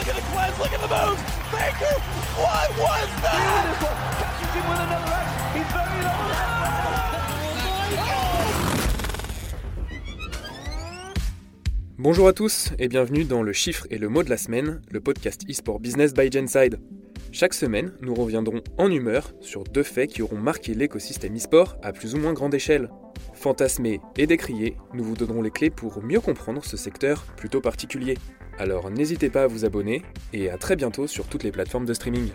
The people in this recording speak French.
look at the cleanse, look at the moves. Baker, what was that? Catches him with another axe. He's very Bonjour à tous et bienvenue dans Le chiffre et le mot de la semaine, le podcast eSport Business by Genside. Chaque semaine, nous reviendrons en humeur sur deux faits qui auront marqué l'écosystème eSport à plus ou moins grande échelle. Fantasmés et décriés, nous vous donnerons les clés pour mieux comprendre ce secteur plutôt particulier. Alors n'hésitez pas à vous abonner et à très bientôt sur toutes les plateformes de streaming.